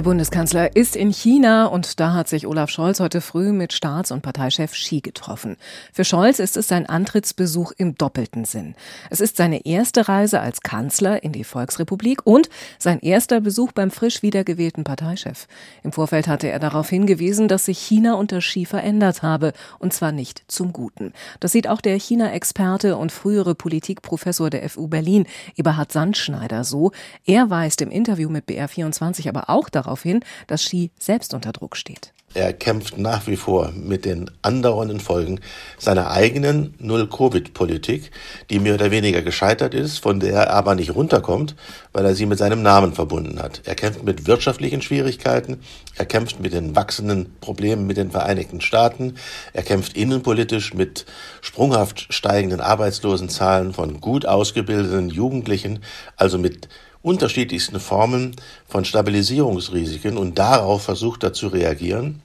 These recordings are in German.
Der Bundeskanzler ist in China und da hat sich Olaf Scholz heute früh mit Staats- und Parteichef Xi getroffen. Für Scholz ist es sein Antrittsbesuch im doppelten Sinn. Es ist seine erste Reise als Kanzler in die Volksrepublik und sein erster Besuch beim frisch wiedergewählten Parteichef. Im Vorfeld hatte er darauf hingewiesen, dass sich China unter Xi verändert habe und zwar nicht zum Guten. Das sieht auch der China-Experte und frühere Politikprofessor der FU Berlin, Eberhard Sandschneider, so. Er weist im Interview mit BR24 aber auch darauf hin, dass Xi selbst unter Druck steht. Er kämpft nach wie vor mit den andauernden Folgen seiner eigenen Null-Covid-Politik, die mehr oder weniger gescheitert ist, von der er aber nicht runterkommt, weil er sie mit seinem Namen verbunden hat. Er kämpft mit wirtschaftlichen Schwierigkeiten, er kämpft mit den wachsenden Problemen mit den Vereinigten Staaten, er kämpft innenpolitisch mit sprunghaft steigenden Arbeitslosenzahlen von gut ausgebildeten Jugendlichen, also mit unterschiedlichsten Formen von Stabilisierungsrisiken und darauf versucht er zu reagieren.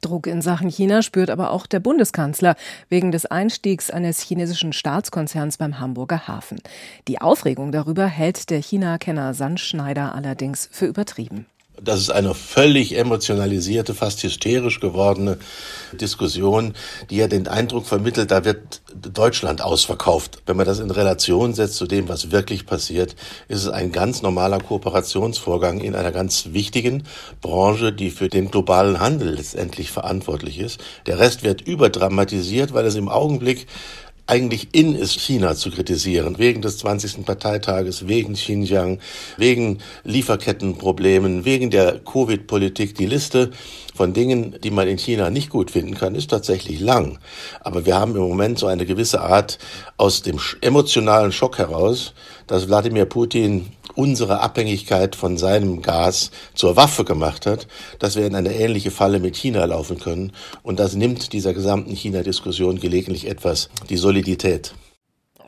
Druck in Sachen China spürt aber auch der Bundeskanzler wegen des Einstiegs eines chinesischen Staatskonzerns beim Hamburger Hafen. Die Aufregung darüber hält der China-Kenner Sandschneider allerdings für übertrieben. Das ist eine völlig emotionalisierte, fast hysterisch gewordene Diskussion, die ja den Eindruck vermittelt, da wird Deutschland ausverkauft. Wenn man das in Relation setzt zu dem, was wirklich passiert, ist es ein ganz normaler Kooperationsvorgang in einer ganz wichtigen Branche, die für den globalen Handel letztendlich verantwortlich ist. Der Rest wird überdramatisiert, weil es im Augenblick eigentlich in ist, China zu kritisieren, wegen des 20. Parteitages, wegen Xinjiang, wegen Lieferkettenproblemen, wegen der Covid-Politik. Die Liste von Dingen, die man in China nicht gut finden kann, ist tatsächlich lang. Aber wir haben im Moment so eine gewisse Art aus dem emotionalen Schock heraus, dass Wladimir Putin unsere Abhängigkeit von seinem Gas zur Waffe gemacht hat, dass wir in eine ähnliche Falle mit China laufen können. Und das nimmt dieser gesamten China-Diskussion gelegentlich etwas die Solidität.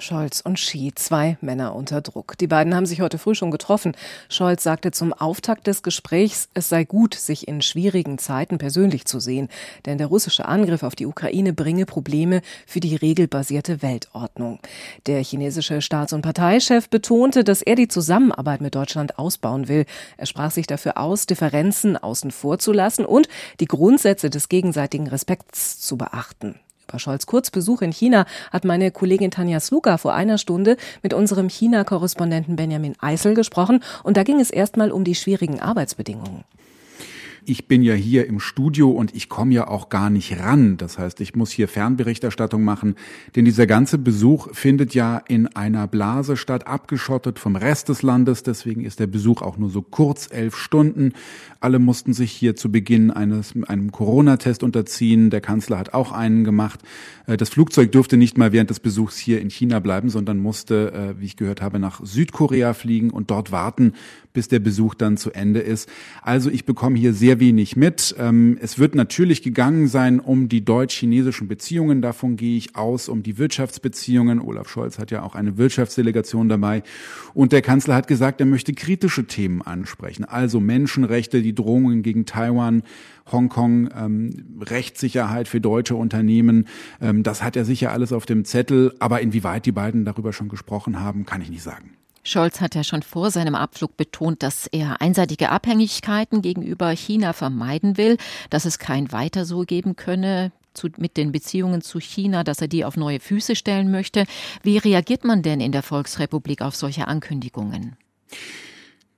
Scholz und Xi, zwei Männer unter Druck. Die beiden haben sich heute früh schon getroffen. Scholz sagte zum Auftakt des Gesprächs, es sei gut, sich in schwierigen Zeiten persönlich zu sehen, denn der russische Angriff auf die Ukraine bringe Probleme für die regelbasierte Weltordnung. Der chinesische Staats- und Parteichef betonte, dass er die Zusammenarbeit mit Deutschland ausbauen will. Er sprach sich dafür aus, Differenzen außen vor zu lassen und die Grundsätze des gegenseitigen Respekts zu beachten. Über Scholz. Kurzbesuch in China hat meine Kollegin Tanja Sluka vor einer Stunde mit unserem China-Korrespondenten Benjamin Eisel gesprochen. Und da ging es erstmal um die schwierigen Arbeitsbedingungen ich bin ja hier im Studio und ich komme ja auch gar nicht ran. Das heißt, ich muss hier Fernberichterstattung machen, denn dieser ganze Besuch findet ja in einer Blase statt, abgeschottet vom Rest des Landes. Deswegen ist der Besuch auch nur so kurz, elf Stunden. Alle mussten sich hier zu Beginn eines, einem Corona-Test unterziehen. Der Kanzler hat auch einen gemacht. Äh, das Flugzeug durfte nicht mal während des Besuchs hier in China bleiben, sondern musste, äh, wie ich gehört habe, nach Südkorea fliegen und dort warten, bis der Besuch dann zu Ende ist. Also ich bekomme hier sehr wenig mit. Ähm, es wird natürlich gegangen sein um die deutsch-chinesischen Beziehungen, davon gehe ich aus, um die Wirtschaftsbeziehungen. Olaf Scholz hat ja auch eine Wirtschaftsdelegation dabei. Und der Kanzler hat gesagt, er möchte kritische Themen ansprechen, also Menschenrechte, die Drohungen gegen Taiwan, Hongkong, ähm, Rechtssicherheit für deutsche Unternehmen. Ähm, das hat er sicher alles auf dem Zettel, aber inwieweit die beiden darüber schon gesprochen haben, kann ich nicht sagen. Scholz hat ja schon vor seinem Abflug betont, dass er einseitige Abhängigkeiten gegenüber China vermeiden will, dass es kein Weiter so geben könne zu, mit den Beziehungen zu China, dass er die auf neue Füße stellen möchte. Wie reagiert man denn in der Volksrepublik auf solche Ankündigungen?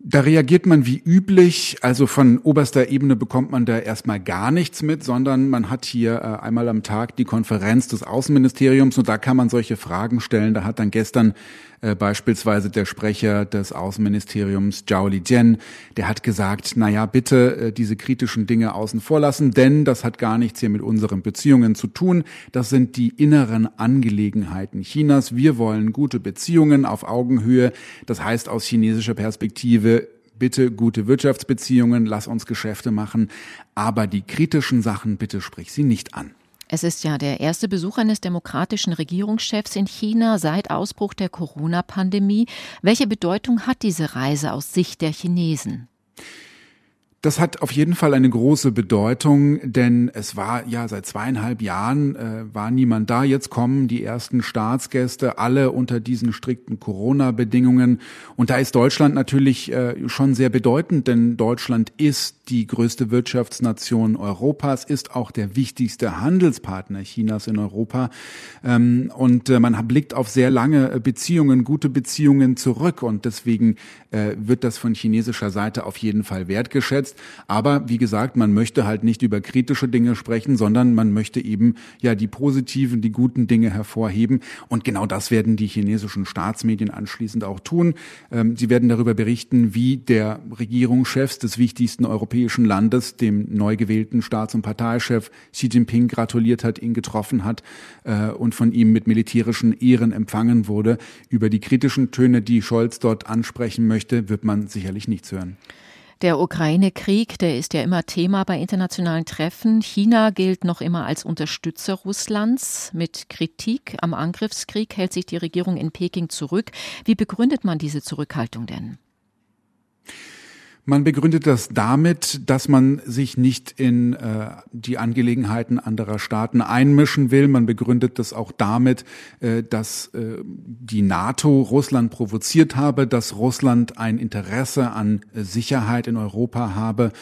Da reagiert man wie üblich, also von oberster Ebene bekommt man da erstmal gar nichts mit, sondern man hat hier äh, einmal am Tag die Konferenz des Außenministeriums und da kann man solche Fragen stellen. Da hat dann gestern äh, beispielsweise der Sprecher des Außenministeriums Zhao Lijian, der hat gesagt, na ja, bitte äh, diese kritischen Dinge außen vor lassen, denn das hat gar nichts hier mit unseren Beziehungen zu tun. Das sind die inneren Angelegenheiten Chinas. Wir wollen gute Beziehungen auf Augenhöhe. Das heißt aus chinesischer Perspektive, bitte gute Wirtschaftsbeziehungen, lass uns Geschäfte machen, aber die kritischen Sachen bitte sprich sie nicht an. Es ist ja der erste Besuch eines demokratischen Regierungschefs in China seit Ausbruch der Corona-Pandemie. Welche Bedeutung hat diese Reise aus Sicht der Chinesen? Das hat auf jeden Fall eine große Bedeutung, denn es war ja seit zweieinhalb Jahren äh, war niemand da. Jetzt kommen die ersten Staatsgäste, alle unter diesen strikten Corona-Bedingungen. Und da ist Deutschland natürlich äh, schon sehr bedeutend, denn Deutschland ist die größte Wirtschaftsnation Europas, ist auch der wichtigste Handelspartner Chinas in Europa. Ähm, und äh, man blickt auf sehr lange Beziehungen, gute Beziehungen zurück. Und deswegen äh, wird das von chinesischer Seite auf jeden Fall wertgeschätzt. Aber wie gesagt, man möchte halt nicht über kritische Dinge sprechen, sondern man möchte eben ja die positiven, die guten Dinge hervorheben. Und genau das werden die chinesischen Staatsmedien anschließend auch tun. Ähm, sie werden darüber berichten, wie der Regierungschef des wichtigsten europäischen Landes, dem neu gewählten Staats- und Parteichef Xi Jinping gratuliert hat, ihn getroffen hat äh, und von ihm mit militärischen Ehren empfangen wurde. Über die kritischen Töne, die Scholz dort ansprechen möchte, wird man sicherlich nichts hören. Der Ukraine-Krieg, der ist ja immer Thema bei internationalen Treffen. China gilt noch immer als Unterstützer Russlands. Mit Kritik am Angriffskrieg hält sich die Regierung in Peking zurück. Wie begründet man diese Zurückhaltung denn? Man begründet das damit, dass man sich nicht in äh, die Angelegenheiten anderer Staaten einmischen will. Man begründet das auch damit, äh, dass äh, die NATO Russland provoziert habe, dass Russland ein Interesse an Sicherheit in Europa habe.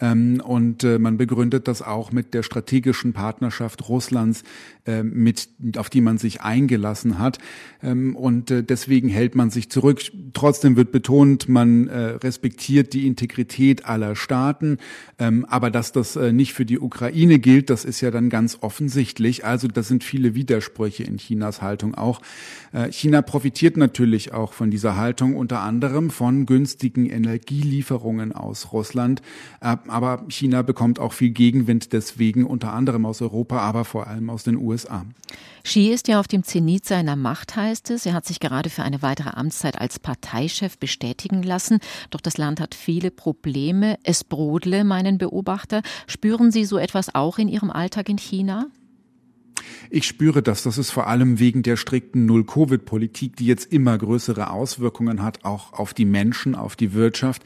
Ähm, und äh, man begründet das auch mit der strategischen Partnerschaft Russlands, äh, mit, auf die man sich eingelassen hat. Ähm, und äh, deswegen hält man sich zurück. Trotzdem wird betont, man äh, respektiert die Integrität aller Staaten. Ähm, aber dass das äh, nicht für die Ukraine gilt, das ist ja dann ganz offensichtlich. Also das sind viele Widersprüche in Chinas Haltung auch. Äh, China profitiert natürlich auch von dieser Haltung, unter anderem von günstigen Energielieferungen aus Russland aber China bekommt auch viel Gegenwind deswegen, unter anderem aus Europa, aber vor allem aus den USA. Xi ist ja auf dem Zenit seiner Macht, heißt es. Er hat sich gerade für eine weitere Amtszeit als Parteichef bestätigen lassen. Doch das Land hat viele Probleme. Es brodle, meinen Beobachter. Spüren Sie so etwas auch in Ihrem Alltag in China? Ich spüre das. Das ist vor allem wegen der strikten Null-Covid-Politik, die jetzt immer größere Auswirkungen hat, auch auf die Menschen, auf die Wirtschaft.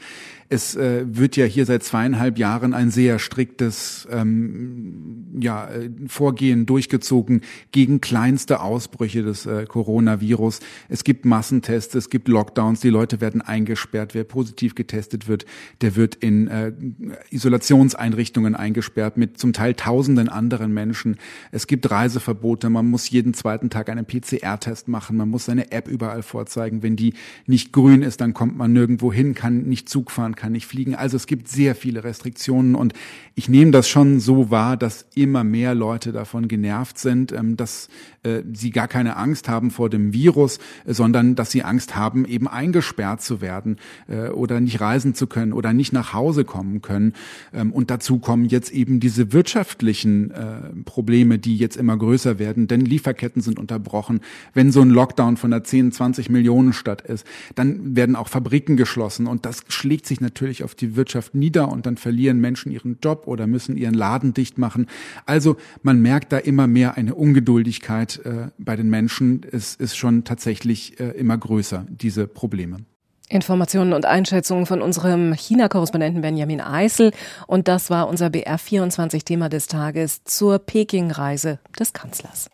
Es äh, wird ja hier seit zweieinhalb Jahren ein sehr striktes ähm, ja, äh, Vorgehen durchgezogen gegen kleinste Ausbrüche des äh, Coronavirus. Es gibt Massentests, es gibt Lockdowns, die Leute werden eingesperrt. Wer positiv getestet wird, der wird in äh, Isolationseinrichtungen eingesperrt mit zum Teil tausenden anderen Menschen. Es gibt Reiseverbote, man muss jeden zweiten Tag einen PCR-Test machen, man muss seine App überall vorzeigen. Wenn die nicht grün ist, dann kommt man nirgendwo hin, kann nicht Zug fahren, kann nicht fliegen. Also es gibt sehr viele Restriktionen und ich nehme das schon so wahr, dass immer mehr Leute davon genervt sind, ähm, dass äh, sie gar keine Angst haben vor dem Virus, äh, sondern dass sie Angst haben, eben eingesperrt zu werden äh, oder nicht reisen zu können oder nicht nach Hause kommen können. Ähm, und dazu kommen jetzt eben diese wirtschaftlichen Probleme, die jetzt immer größer werden, denn Lieferketten sind unterbrochen. Wenn so ein Lockdown von der 10, 20 Millionen Stadt ist, dann werden auch Fabriken geschlossen und das schlägt sich natürlich auf die Wirtschaft nieder und dann verlieren Menschen ihren Job oder müssen ihren Laden dicht machen. Also man merkt da immer mehr eine Ungeduldigkeit äh, bei den Menschen. Es ist schon tatsächlich äh, immer größer, diese Probleme. Informationen und Einschätzungen von unserem China-Korrespondenten Benjamin Eisel. Und das war unser BR24-Thema des Tages zur Peking-Reise des Kanzlers.